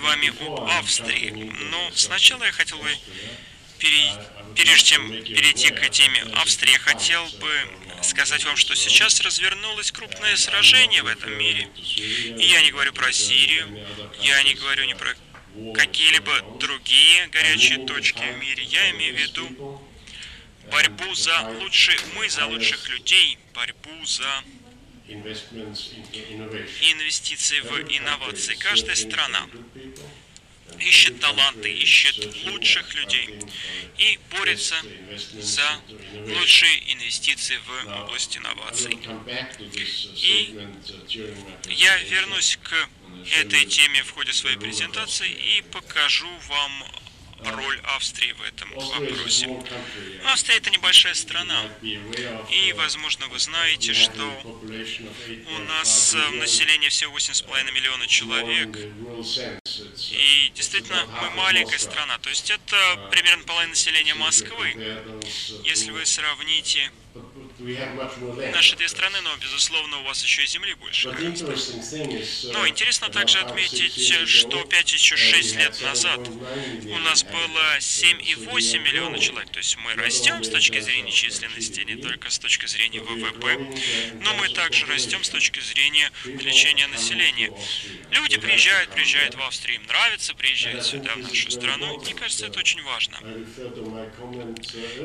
вами об Австрии. Но сначала я хотел бы, пере... прежде чем перейти к теме Австрии, я хотел бы сказать вам, что сейчас развернулось крупное сражение в этом мире. И я не говорю про Сирию, я не говорю ни про какие-либо другие горячие точки в мире. Я имею в виду борьбу за лучшие мы, за лучших людей, борьбу за инвестиции в инновации. Каждая страна ищет таланты, ищет лучших людей и борется за лучшие инвестиции в область инноваций. И я вернусь к этой теме в ходе своей презентации и покажу вам роль Австрии в этом вопросе. Австрия это небольшая страна, и, возможно, вы знаете, что у нас э, население всего 8,5 миллиона человек, и действительно мы маленькая страна, то есть это примерно половина населения Москвы. Если вы сравните наши две страны, но, безусловно, у вас еще и земли больше. Но интересно также отметить, что 5 еще 6 лет назад у нас было 7,8 миллиона человек. То есть мы растем с точки зрения численности, не только с точки зрения ВВП, но мы также растем с точки зрения увеличения населения. Люди приезжают, приезжают в Австрию, им нравится приезжать сюда, в нашу страну. Мне кажется, это очень важно.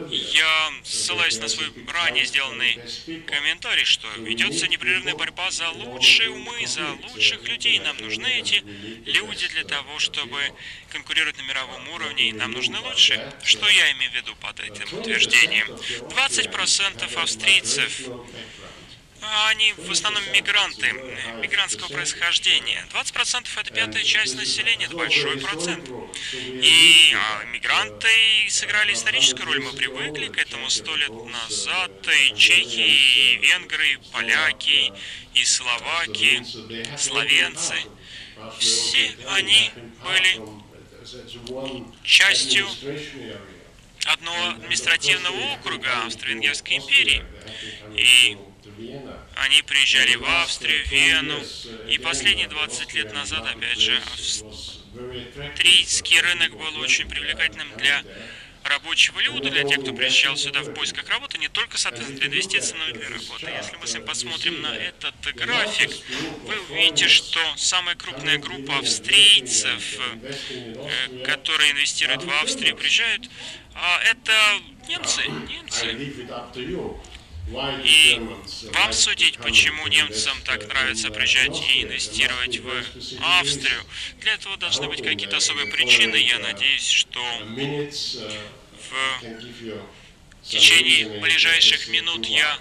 Я ссылаюсь на свой ранее сделанный комментарий, что ведется непрерывная борьба за лучшие умы, за лучших людей. Нам нужны эти люди для того, чтобы конкурировать на мировом уровне, и нам нужны лучшие. Что я имею в виду под этим утверждением? 20% австрийцев они в основном мигранты, мигрантского происхождения. 20% это пятая часть населения, это большой процент. И а, мигранты сыграли историческую роль, мы привыкли к этому сто лет назад. И чехи, и венгры, и поляки, и словаки, словенцы. Все они были частью одного административного округа Австро-Венгерской империи. И они приезжали в Австрию, Вену, и последние 20 лет назад, опять же, австрийский рынок был очень привлекательным для рабочего люда, для тех, кто приезжал сюда в поисках работы, не только, соответственно, для инвестиций, но и для работы. Если мы с вами посмотрим на этот график, вы увидите, что самая крупная группа австрийцев, э, которые инвестируют в Австрию, приезжают, а это немцы, немцы. И вам судить, почему немцам так нравится приезжать и инвестировать в Австрию. Для этого должны быть какие-то особые причины. Я надеюсь, что в течение ближайших минут я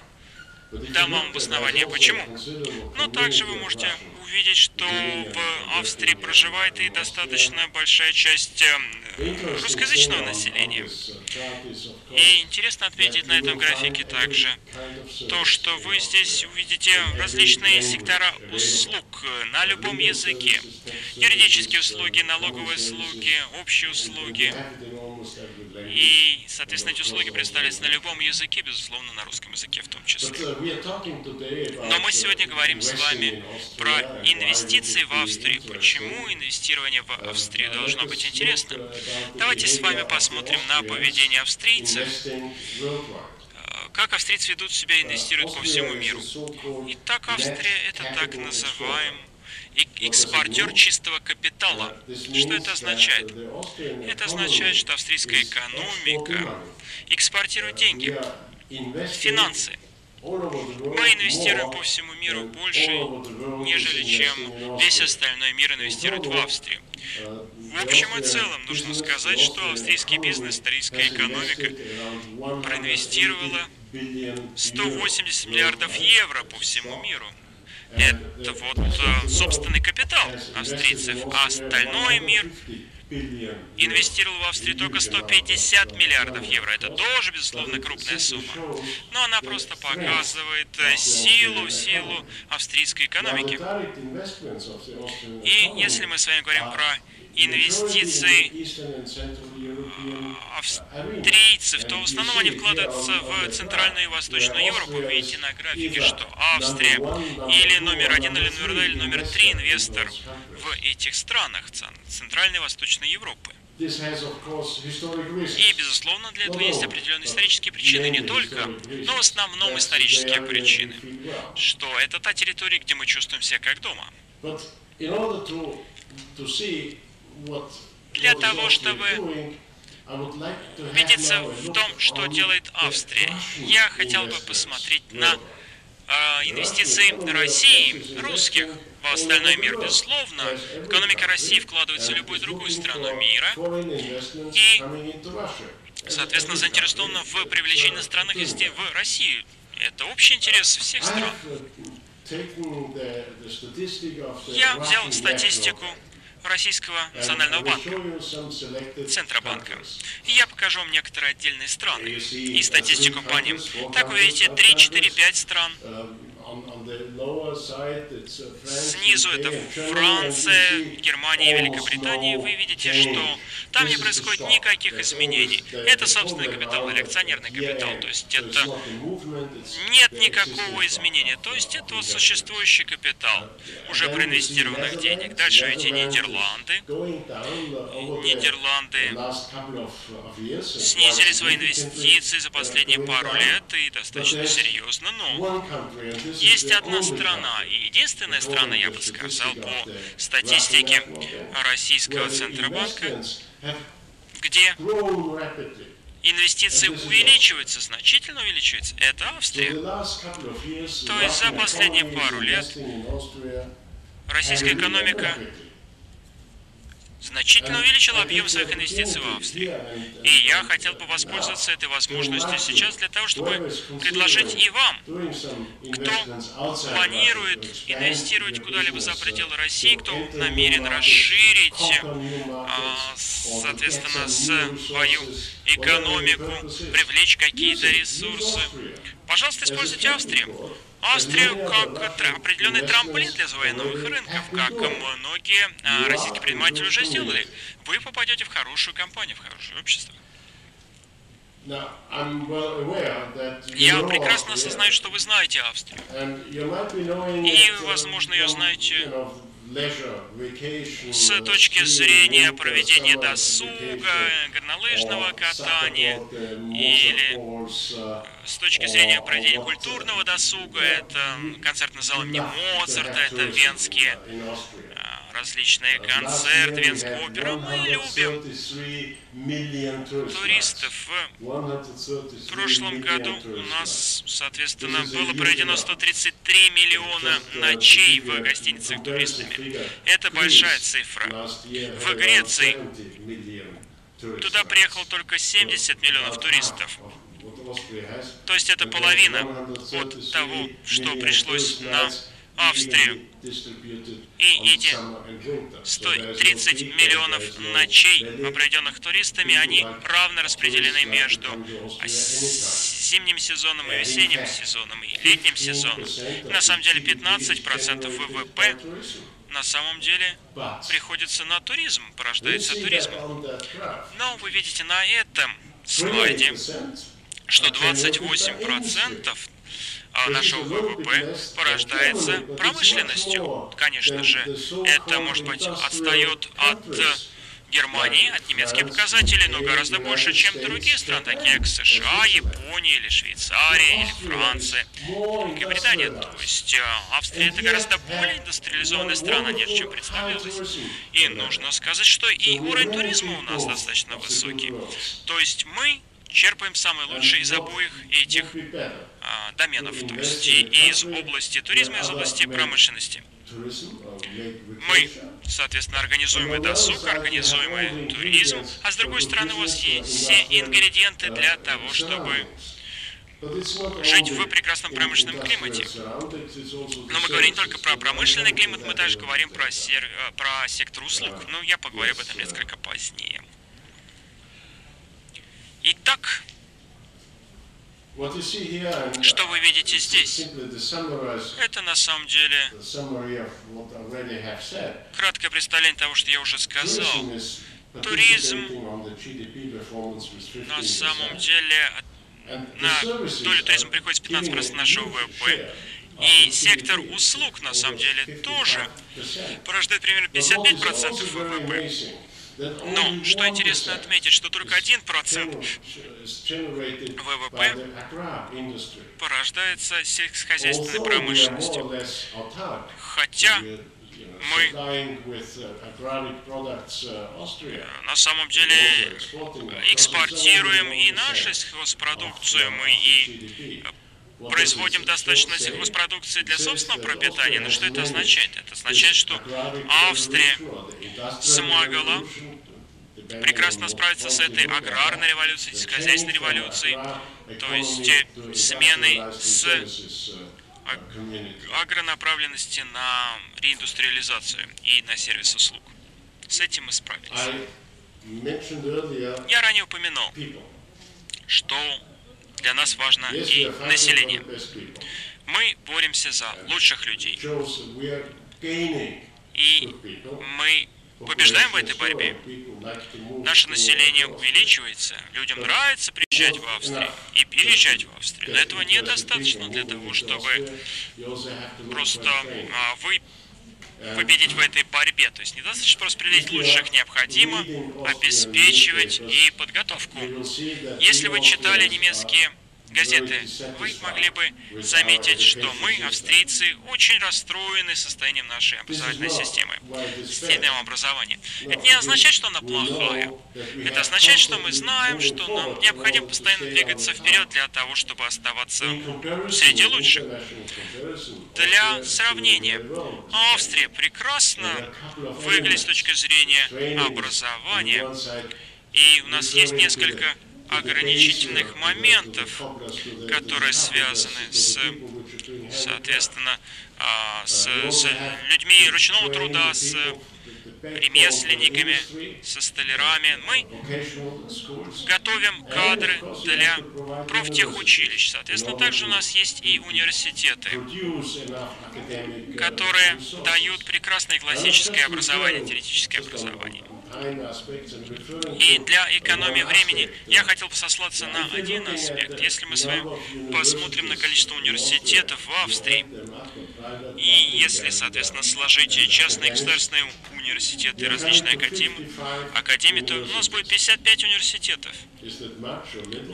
дам вам обоснование, почему. Но также вы можете увидеть, что в Австрии проживает и достаточно большая часть э, русскоязычного населения. И интересно отметить на этом графике также то, что вы здесь увидите различные сектора услуг на любом языке. Юридические услуги, налоговые услуги, общие услуги. И, соответственно, эти услуги представляются на любом языке, безусловно, на русском языке в том числе. Но мы сегодня говорим с вами про инвестиции в Австрию. Почему инвестирование в Австрию должно быть интересным? Давайте с вами посмотрим на поведение австрийцев как австрийцы ведут себя и инвестируют по всему миру. Итак, Австрия – это так называемый экспортер чистого капитала. Что это означает? Это означает, что австрийская экономика экспортирует деньги, финансы. Мы инвестируем по всему миру больше, нежели чем весь остальной мир инвестирует в Австрию. В общем и целом, нужно сказать, что австрийский бизнес, австрийская экономика проинвестировала 180 миллиардов евро по всему миру это вот э, собственный капитал австрийцев, а остальной мир инвестировал в Австрию только 150 миллиардов евро. Это тоже, безусловно, крупная сумма. Но она просто показывает э, силу, силу австрийской экономики. И если мы с вами говорим про инвестиции австрийцев, то в основном они вкладываются в Центральную и Восточную Европу. Вы видите на графике, что Австрия или номер один, или номер два, или номер три инвестор в этих странах Центральной и Восточной Европы. И, безусловно, для этого есть определенные исторические причины, не только, но в основном исторические причины, что это та территория, где мы чувствуем себя как дома. Для того, чтобы убедиться в том, что делает Австрия, я хотел бы посмотреть на э, инвестиции России, русских, в остальной мир. Безусловно, экономика России вкладывается в любую другую страну мира. и, соответственно, заинтересована в привлечении иностранных инвестиций в Россию. Это общий интерес всех стран. Я взял статистику Российского национального банка, Центробанка. И я покажу вам некоторые отдельные страны и статистику по ним. Так вы видите, 3, 4, 5 стран Снизу это Франция, Германия и Великобритания. Вы видите, что там не происходит никаких изменений. Это собственный капитал или акционерный капитал. То есть это нет никакого изменения. То есть это вот существующий капитал уже проинвестированных денег. Дальше эти Нидерланды. Нидерланды снизили свои инвестиции за последние пару лет и достаточно серьезно. Но есть одна страна, и единственная страна, я бы сказал, по статистике Российского Центробанка, где инвестиции увеличиваются, значительно увеличиваются, это Австрия. То есть за последние пару лет российская экономика значительно увеличил объем своих инвестиций в Австрию. И я хотел бы воспользоваться этой возможностью сейчас для того, чтобы предложить и вам, кто планирует инвестировать куда-либо за пределы России, кто намерен расширить, соответственно, свою экономику, привлечь какие-то ресурсы. Пожалуйста, используйте Австрию. Австрию как определенный трамплин для новых рынков, как многие а, российские предприниматели уже сделали. Вы попадете в хорошую компанию, в хорошее общество. Я прекрасно осознаю, что вы знаете Австрию. И, возможно, ее знаете с точки зрения проведения досуга, горнолыжного катания или с точки зрения проведения культурного досуга, это концертный зал имени Моцарта, это венские различные концерты, Венская опера. Мы любим туристов. В прошлом году у нас, соответственно, было проведено 133 миллиона ночей в гостиницах туристами. Это большая цифра. В Греции туда приехало только 70 миллионов туристов. То есть это половина от того, что пришлось на Австрию. И эти 130 миллионов ночей, определенных туристами, они равно распределены между зимним сезоном и весенним сезоном, и летним сезоном. На самом деле 15% ВВП на самом деле приходится на туризм, порождается туризмом. Но вы видите на этом слайде, что 28% а нашего ВВП порождается промышленностью. Конечно же, это, может быть, отстает от Германии, от немецких показателей, но гораздо больше, чем другие страны, такие как США, Япония или Швейцария или Франция, Великобритания. То есть э, Австрия это гораздо более индустриализованная страна, нежели чем представлялось. И нужно сказать, что и уровень туризма у нас достаточно высокий. То есть мы черпаем самое лучшее из обоих этих а, доменов, то есть и из области туризма, и из области промышленности. Мы, соответственно, организуем и досуг, организуем и туризм, а с другой стороны у вас есть все ингредиенты для того, чтобы жить в прекрасном промышленном климате. Но мы говорим не только про промышленный климат, мы также говорим про, сер... Э, про сектор услуг. Ну, я поговорю об этом несколько позднее. Итак, Что вы видите здесь? Это на самом деле краткое представление того, что я уже сказал. Туризм на самом деле на долю туризма приходится 15% нашего ВВП. И сектор услуг, на самом деле, тоже порождает примерно 55% ВВП. Но, что интересно отметить, что только 1% ВВП порождается сельскохозяйственной промышленностью. Хотя мы на самом деле экспортируем и нашу сельхозпродукцию, мы и производим достаточно сельхозпродукции для собственного пропитания. Но что это означает? Это означает, что Австрия смогла прекрасно справиться с этой аграрной революцией, с хозяйственной революцией, то есть сменой с агронаправленности на реиндустриализацию и на сервис услуг. С этим мы справились. Я ранее упомянул, что для нас важно и население. Мы боремся за лучших людей. И мы побеждаем в этой борьбе. Наше население увеличивается. Людям нравится приезжать в Австрию и переезжать в Австрию. Но этого недостаточно для того, чтобы просто а, вы победить в этой борьбе. То есть недостаточно просто определить лучших, необходимо обеспечивать и подготовку. Если вы читали немецкие газеты, вы могли бы заметить, что мы, австрийцы, очень расстроены состоянием нашей образовательной системы, системного образования. Это не означает, что она плохая. Это означает, что мы знаем, что нам необходимо постоянно двигаться вперед для того, чтобы оставаться среди лучших. Для сравнения, Австрия прекрасно выглядит с точки зрения образования, и у нас есть несколько ограничительных моментов, которые связаны с, соответственно, а, с, с людьми ручного труда, с ремесленниками, со столярами. Мы готовим кадры для профтехучилищ. Соответственно, также у нас есть и университеты, которые дают прекрасное классическое образование, теоретическое образование. И для экономии времени я хотел бы сослаться на один аспект. Если мы с вами посмотрим на количество университетов в Австрии, и если, соответственно, сложить частные государственные университеты, различные академии, академии, то у нас будет 55 университетов.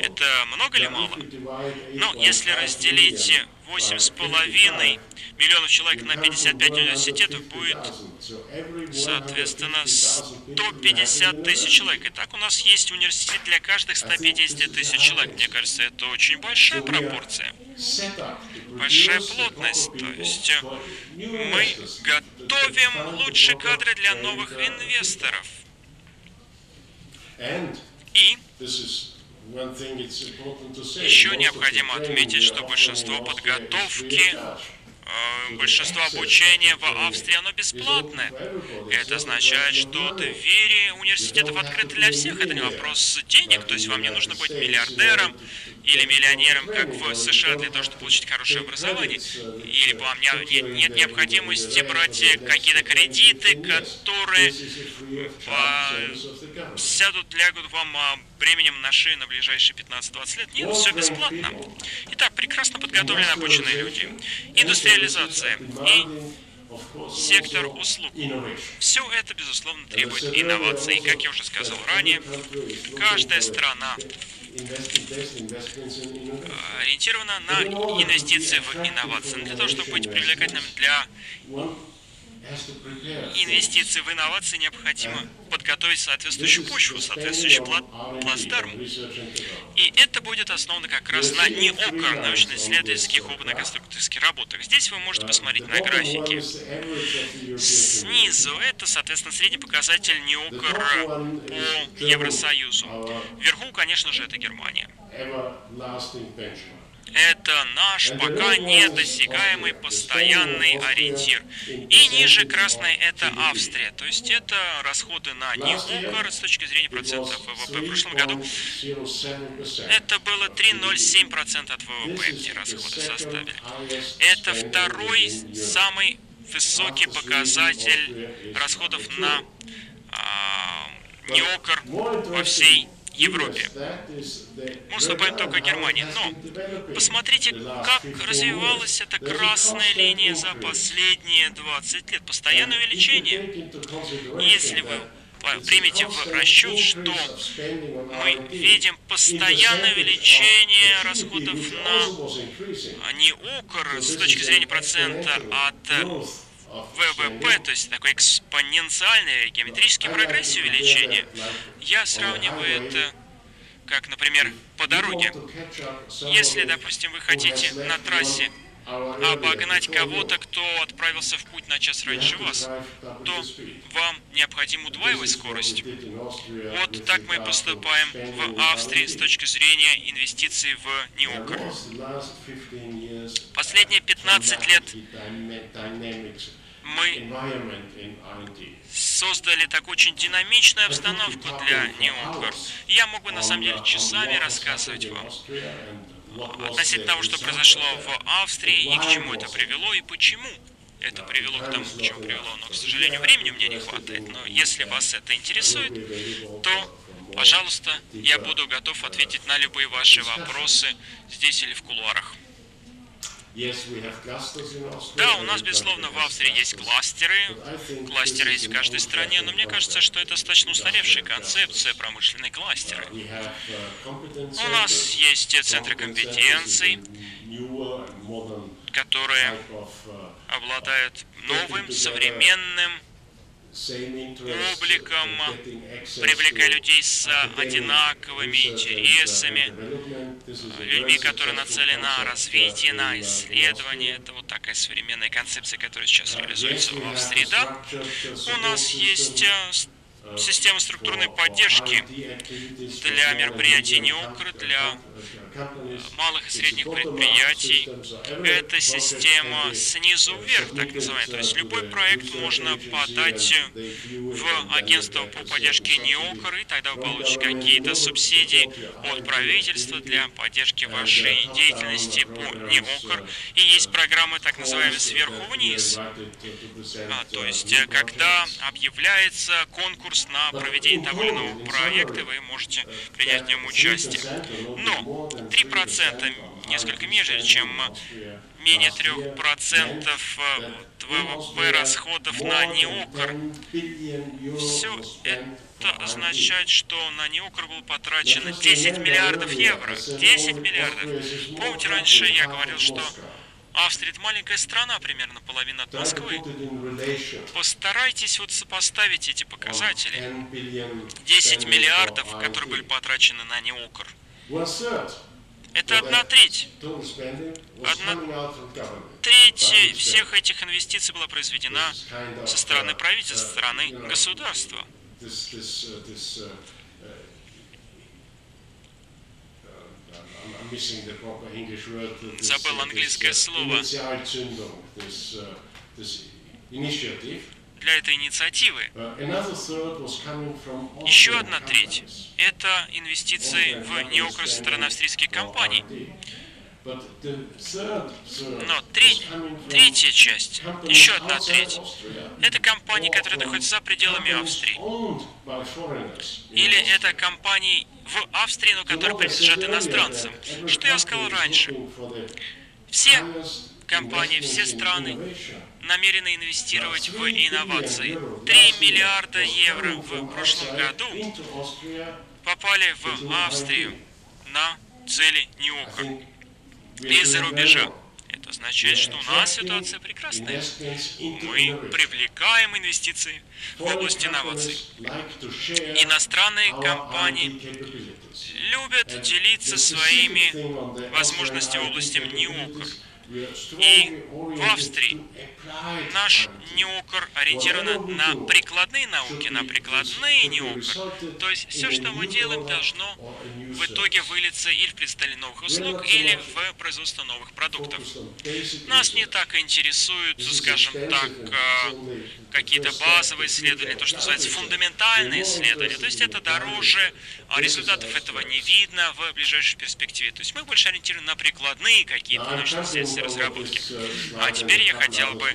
Это много или мало? Ну, если разделить 8,5 миллионов человек на 55 университетов, будет, соответственно, 150 тысяч человек. И так у нас есть университет для каждых 150 тысяч человек. Мне кажется, это очень большая пропорция. Большая плотность. То есть мы готовим лучшие кадры для новых инвесторов. И еще необходимо отметить, что большинство подготовки Э, большинство обучения в Австрии, оно бесплатное. Это означает, что двери университетов открыты для всех. Это не вопрос денег, то есть вам не нужно быть миллиардером или миллионером, как в США, для того, чтобы получить хорошее образование. Или вам не, нет необходимости брать какие-то кредиты, которые сядут, лягут вам а, бременем на шею на ближайшие 15-20 лет. Нет, все бесплатно. Итак, прекрасно подготовленные обученные люди. Индустриализация и сектор услуг. Все это, безусловно, требует инноваций. И, как я уже сказал ранее, каждая страна ориентирована на инвестиции в инновации, для того, чтобы быть привлекательным для инвестиции в инновации необходимо подготовить соответствующую почву, соответствующий плат плацдарм. И это будет основано как раз на НИОКР, научно-исследовательских опытно-конструкторских работах. Здесь вы можете посмотреть на графике. Снизу это, соответственно, средний показатель НИОКР по Евросоюзу. Вверху, конечно же, это Германия. Это наш пока недосягаемый постоянный ориентир. И ниже красной это Австрия. То есть это расходы на НИОКР с точки зрения процентов ВВП. В прошлом году это было 3,07% от ВВП эти расходы составили. Это второй самый высокий показатель расходов на а, НИОКР во всей Европе. Мы уступаем только Германии. Но посмотрите, как развивалась эта красная линия за последние 20 лет. Постоянное увеличение. Если вы примите в расчет, что мы видим постоянное увеличение расходов на не с точки зрения процента от ВВП, то есть такой экспоненциальный геометрический прогресс увеличения, я сравниваю это как, например, по дороге. Если, допустим, вы хотите на трассе обогнать кого-то, кто отправился в путь на час раньше вас, то вам необходимо удваивать скорость. Вот так мы поступаем в Австрии с точки зрения инвестиций в НИОКР. Последние 15 лет мы создали такую очень динамичную обстановку для НИОКР. Я мог бы на самом деле часами рассказывать вам относительно того, что произошло в Австрии и к чему это привело и почему это привело к тому, к чему привело. Но, к сожалению, времени у меня не хватает. Но если вас это интересует, то, пожалуйста, я буду готов ответить на любые ваши вопросы здесь или в кулуарах. Да, у нас, безусловно, в Австрии есть кластеры. Кластеры есть в каждой стране, но мне кажется, что это достаточно устаревшая концепция промышленной кластеры. У нас есть центры компетенций, которые обладают новым, современным обликом, привлекая людей с одинаковыми интересами, людьми, которые нацелены на развитие, на исследование. Это вот такая современная концепция, которая сейчас реализуется в Австрии. Да, у нас есть э, система структурной поддержки для мероприятий НИОКР, для малых и средних предприятий. Это система снизу вверх, так называемая. То есть любой проект можно подать в агентство по поддержке НИОКР, и тогда вы получите какие-то субсидии от правительства для поддержки вашей деятельности по НИОКР. И есть программы так называемые сверху вниз. А, то есть, когда объявляется конкурс на проведение того или иного проекта, вы можете принять в нем участие. Но 3% несколько меньше, чем менее 3% ВВП расходов на неукр. Все это означает, что на неукр было потрачено 10 миллиардов евро. 10 миллиардов. Помните, раньше я говорил, что Австрия это маленькая страна, примерно половина от Москвы. Постарайтесь вот сопоставить эти показатели. 10 миллиардов, которые были потрачены на неукр. Это одна треть. Одна треть всех этих инвестиций была произведена со стороны правительства, со стороны государства. Забыл английское слово для этой инициативы. Еще одна треть – это инвестиции в неокр со стороны австрийских компаний. Но три, третья часть, еще одна треть, это компании, которые находятся за пределами Австрии. Или это компании в Австрии, но которые принадлежат иностранцам. Что я сказал раньше? Все компании, все страны намерены инвестировать в инновации. 3 миллиарда евро в прошлом году попали в Австрию на цели НИОКа из-за рубежа. Это означает, что у нас ситуация прекрасная. Мы привлекаем инвестиции в область инноваций. Иностранные компании любят делиться своими возможностями в области НИОКа. И в Австрии наш неокр ориентирован на прикладные науки, на прикладные неокр. То есть все, что мы делаем, должно в итоге выльется или в предоставление новых услуг, или в производство новых продуктов. Нас не так интересуют, скажем так, э, какие-то базовые исследования, то, что называется фундаментальные исследования. То есть это дороже, а результатов этого не видно в ближайшей перспективе. То есть мы больше ориентированы на прикладные какие-то научно-исследовательские разработки. А теперь я хотел бы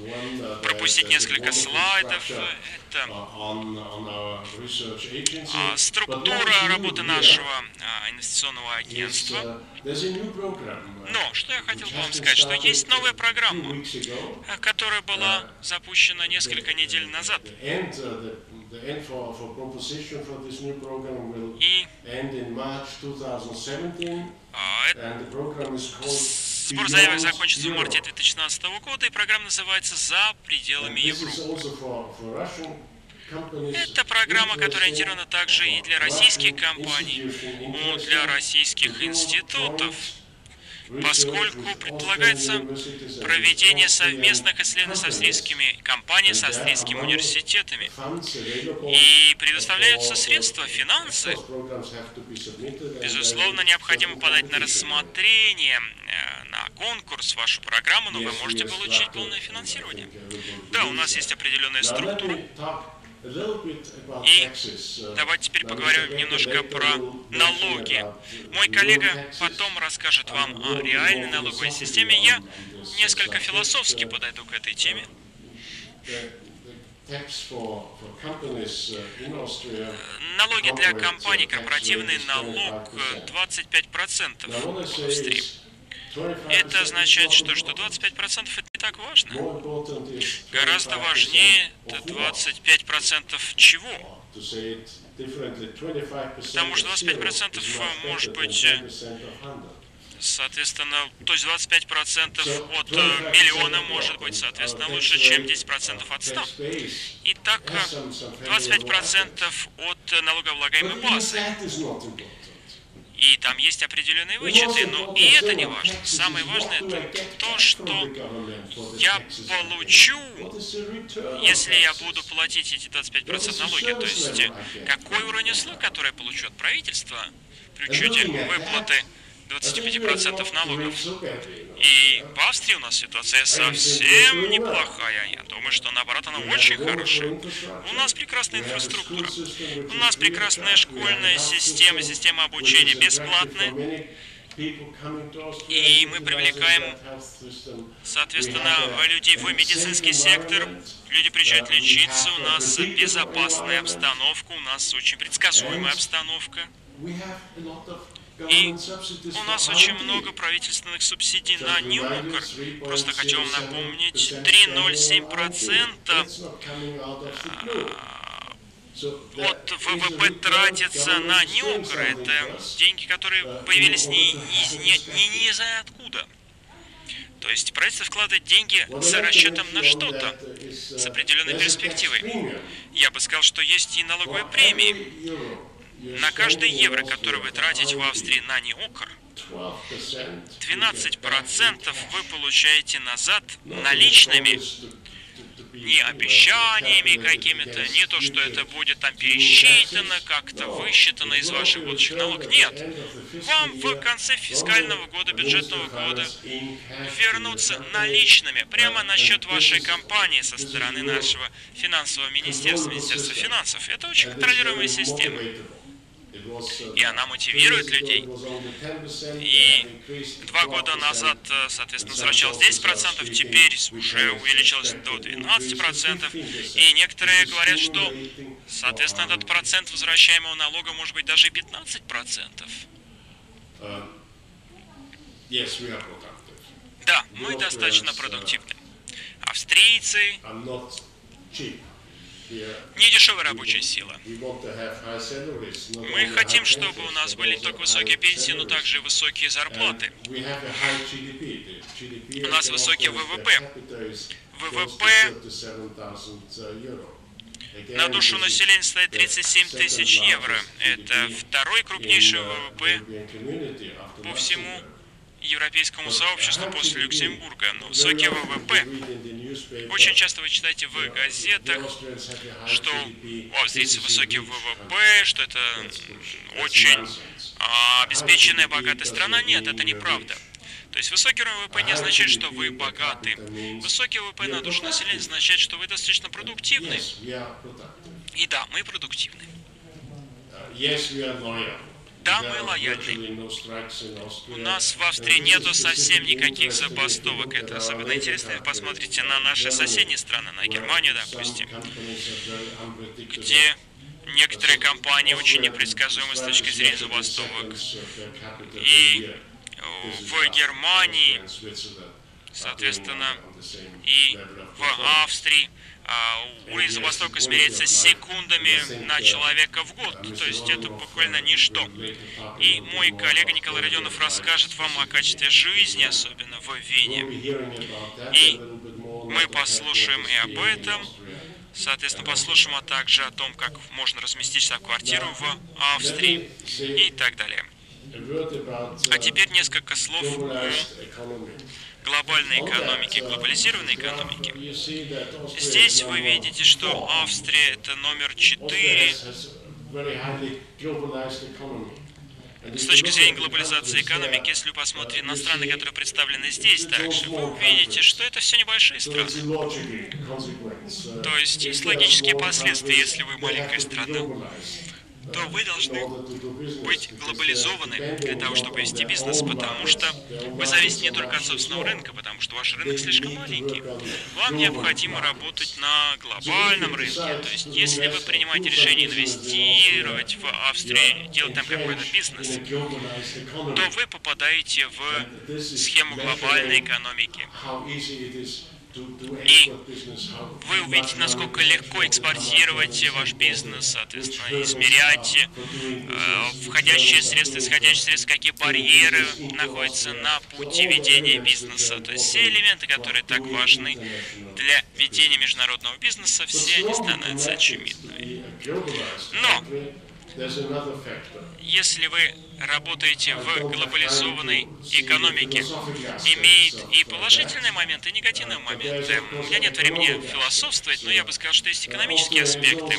пропустить несколько слайдов. Это а, структура работы нашего а, инвестиционного агентства. Но что я хотел бы вам сказать, что есть новая программа, которая была запущена несколько недель назад. И Сбор заявок закончится в марте 2016 года, и программа называется «За пределами Европы». Это программа, которая ориентирована также и для российских компаний, для российских институтов, поскольку предполагается проведение совместных исследований с австрийскими компаниями, с австрийскими университетами. И предоставляются средства, финансы. Безусловно, необходимо подать на рассмотрение, э, на конкурс вашу программу, но вы можете получить полное финансирование. Да, у нас есть определенная структура. И давайте теперь поговорим немножко про налоги. Мой коллега потом расскажет вам о реальной налоговой системе. Я несколько философски подойду к этой теме. Налоги для компаний, корпоративный налог 25% в Австрии. Это означает, что, что 25% это не так важно. Гораздо важнее 25% чего? Потому что 25% может быть Соответственно, то есть 25% от э, миллиона может быть, соответственно, лучше, чем 10% от 100. Итак, 25% от налогооблагаемой базы. И там есть определенные вычеты, но и это не важно. Самое важное это то, что я получу, если я буду платить эти 25% налоги. То есть какой уровень услуг, который я получу от правительства при учете выплаты 25% налогов. И в Австрии у нас ситуация совсем неплохая. Я думаю, что наоборот она очень хорошая. У нас прекрасная инфраструктура. У нас прекрасная школьная система, система обучения бесплатная. И мы привлекаем, соответственно, людей в медицинский сектор. Люди приезжают лечиться, у нас безопасная обстановка, у нас очень предсказуемая обстановка. И у нас очень много правительственных субсидий на Нюкер. Просто хочу вам напомнить, 3,07% от ВВП тратится на Нюкер. Это деньги, которые появились не, из, не, не, не из откуда. То есть правительство вкладывает деньги с расчетом на что-то, с определенной перспективой. Я бы сказал, что есть и налоговые премии. На каждый евро, который вы тратите в Австрии на неокр, 12% вы получаете назад наличными, не обещаниями какими-то, не то, что это будет там пересчитано, как-то высчитано из ваших будущих налогов. Нет. Вам в конце фискального года, бюджетного года вернуться наличными прямо на счет вашей компании со стороны нашего финансового министерства, Министерства финансов. Это очень контролируемая система и она мотивирует людей. И два года назад, э, соответственно, возвращалось 10%, теперь уже увеличилось до 12%. И некоторые говорят, что, соответственно, этот процент возвращаемого налога может быть даже и 15%. Да, мы достаточно продуктивны. Австрийцы не дешевая рабочая сила. Мы хотим, чтобы у нас были не только высокие пенсии, но также высокие зарплаты. У нас высокий ВВП. ВВП на душу населения стоит 37 тысяч евро. Это второй крупнейший ВВП по всему европейскому сообществу после Люксембурга. Но высокий ВВП. Очень часто вы читаете в газетах, что у австрийцев высокий ВВП, что это очень а, обеспеченная, богатая страна. Нет, это неправда. То есть высокий ВВП не означает, что вы богаты. Высокий ВВП на душу населения означает, что вы достаточно продуктивны. И да, мы продуктивны. Да, мы лояльны. У нас в Австрии нету совсем никаких забастовок. Это особенно интересно. Посмотрите на наши соседние страны, на Германию, допустим, где некоторые компании очень непредсказуемы с точки зрения забастовок. И в Германии, соответственно, и в Австрии а, уровень забастовок измеряется секундами на человека в год, то есть это буквально ничто. И мой коллега Николай Родионов расскажет вам о качестве жизни, особенно в Вене. И мы послушаем и об этом, соответственно, послушаем, а также о том, как можно разместить квартиру в Австрии и так далее. А теперь несколько слов о глобальной экономике, глобализированной экономике. Здесь вы видите, что Австрия это номер четыре с точки зрения глобализации экономики, если вы посмотрите на страны, которые представлены здесь также, вы увидите, что это все небольшие страны. То есть есть логические последствия, если вы маленькая страна то вы должны быть глобализованы для того, чтобы вести бизнес, потому что вы зависите не только от собственного рынка, потому что ваш рынок слишком маленький. Вам необходимо работать на глобальном рынке. То есть, если вы принимаете решение инвестировать в Австрию, делать там какой-то бизнес, то вы попадаете в схему глобальной экономики. И вы увидите, насколько легко экспортировать ваш бизнес, соответственно, измерять э, входящие средства, исходящие средства, какие барьеры находятся на пути ведения бизнеса. То есть все элементы, которые так важны для ведения международного бизнеса, все они становятся очевидными. Но если вы работаете в глобализованной экономике, имеет и положительные моменты, и негативные моменты. У меня нет времени философствовать, но я бы сказал, что есть экономические аспекты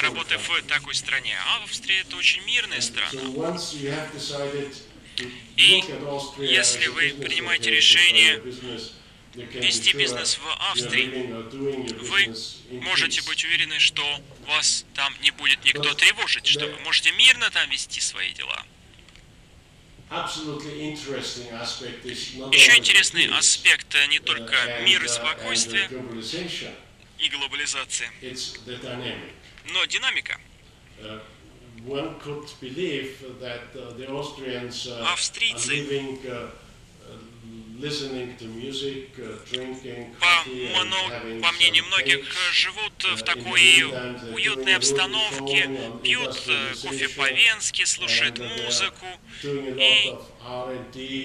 работы в такой стране. А Австрия — это очень мирная страна. И если вы принимаете решение вести бизнес в Австрии, вы можете быть уверены, что вас там не будет никто тревожить, что вы можете мирно там вести свои дела. Еще интересный аспект не только мир и спокойствие и глобализация, но динамика. Австрийцы Uh, по, много, по мнению многих, uh, живут в такой уютной обстановке, пьют э, кофе по-венски, слушают музыку, и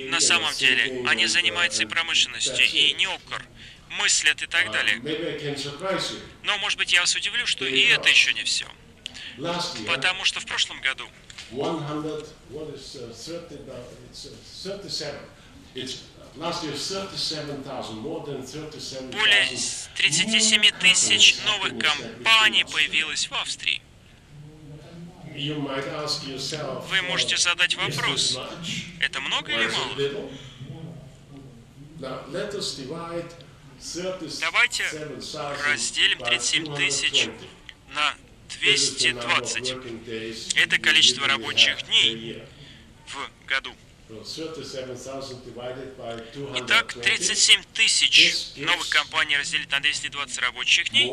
на самом деле они занимаются и промышленностью, и не окор, мыслят и так uh, далее. Но, может быть, я вас удивлю, что и это еще не все. Потому что в прошлом году 100, более 37 тысяч новых компаний появилось в Австрии. Вы можете задать вопрос, это много или мало? Давайте разделим 37 тысяч на 220. Это количество рабочих дней в году. Итак, 37 тысяч новых компаний разделить на 220 рабочих дней.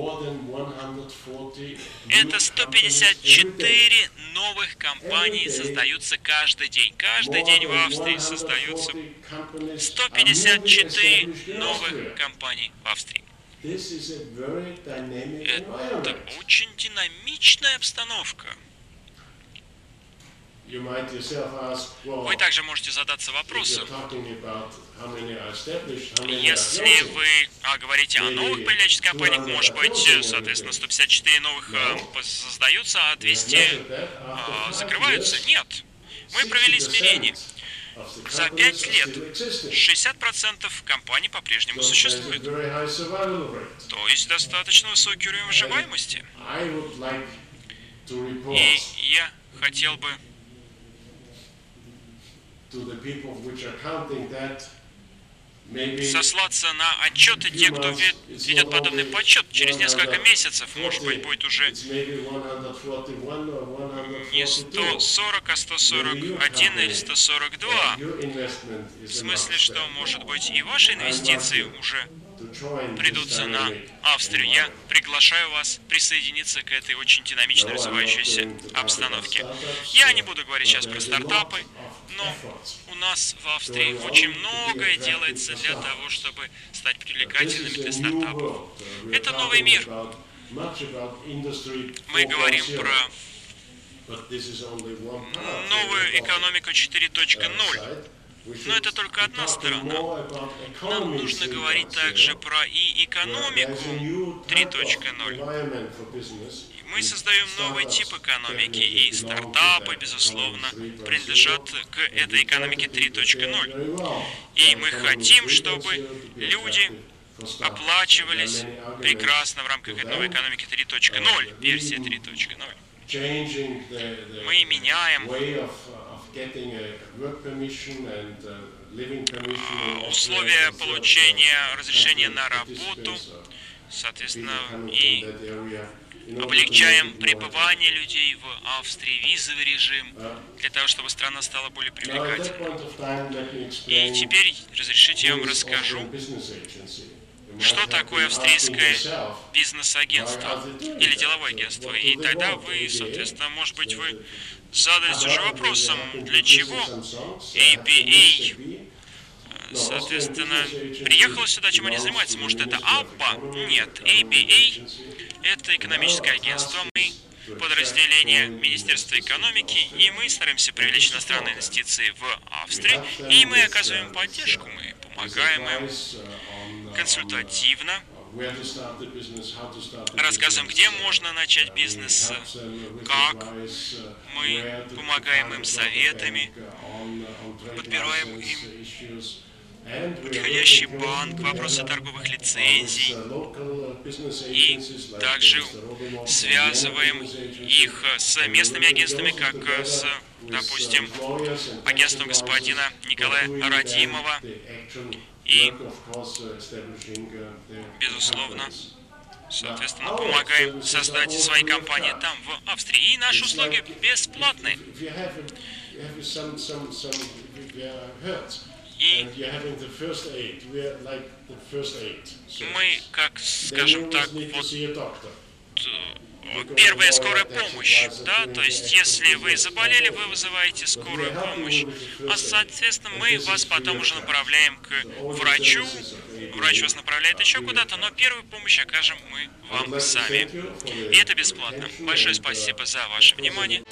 Это 154 новых компаний создаются каждый день. Каждый день в Австрии создаются 154 новых компаний в Австрии. Это очень динамичная обстановка. Вы также можете задаться вопросом, если вы а, говорите о новых полячих компаниях, может быть, соответственно, 154 новых а, создаются, а 200 а, закрываются? Нет. Мы провели измерение. за пять лет 60% компаний по-прежнему существует. То есть достаточно высокий уровень выживаемости. И я хотел бы сослаться на отчеты те, кто ведет подобный подсчет. Через несколько месяцев, может быть, будет уже не 140, а 141 или 142. В смысле, что, может быть, и ваши инвестиции уже придутся на Австрию. Я приглашаю вас присоединиться к этой очень динамично развивающейся обстановке. Я не буду говорить сейчас про стартапы, но у нас в Австрии очень многое делается для того, чтобы стать привлекательными для стартапов. Это новый мир. Мы говорим про новую экономику 4.0. Но это только одна сторона. Нам нужно говорить также про и экономику 3.0. Мы создаем новый тип экономики, и стартапы, безусловно, принадлежат к этой экономике 3.0. И мы хотим, чтобы люди оплачивались прекрасно в рамках этой новой экономики 3.0, версия 3.0. Мы меняем условия получения разрешения на работу, соответственно, и облегчаем пребывание людей в Австрии, визовый режим, для того, чтобы страна стала более привлекательной. И теперь разрешите я вам расскажу, что такое австрийское бизнес-агентство или деловое агентство. И тогда вы, соответственно, может быть, вы задались уже вопросом, для чего APA соответственно, приехала сюда, чем они занимаются. Может, это АББА? Нет. ABA — это экономическое агентство. Мы подразделение Министерства экономики, и мы стараемся привлечь иностранные инвестиции в Австрии, и мы оказываем поддержку, мы помогаем им консультативно, рассказываем, где можно начать бизнес, как, мы помогаем им советами, подбираем им подходящий банк, вопросы торговых лицензий. И также связываем их с местными агентствами, как с, допустим, агентством господина Николая Радимова. И, безусловно, соответственно, помогаем создать свои компании там, в Австрии. И наши услуги бесплатные. И мы, как, скажем так, вот первая скорая помощь, да, то есть если вы заболели, вы вызываете скорую помощь, а соответственно мы вас потом уже направляем к врачу, врач вас направляет еще куда-то, но первую помощь окажем мы вам сами. И это бесплатно. Большое спасибо за ваше внимание.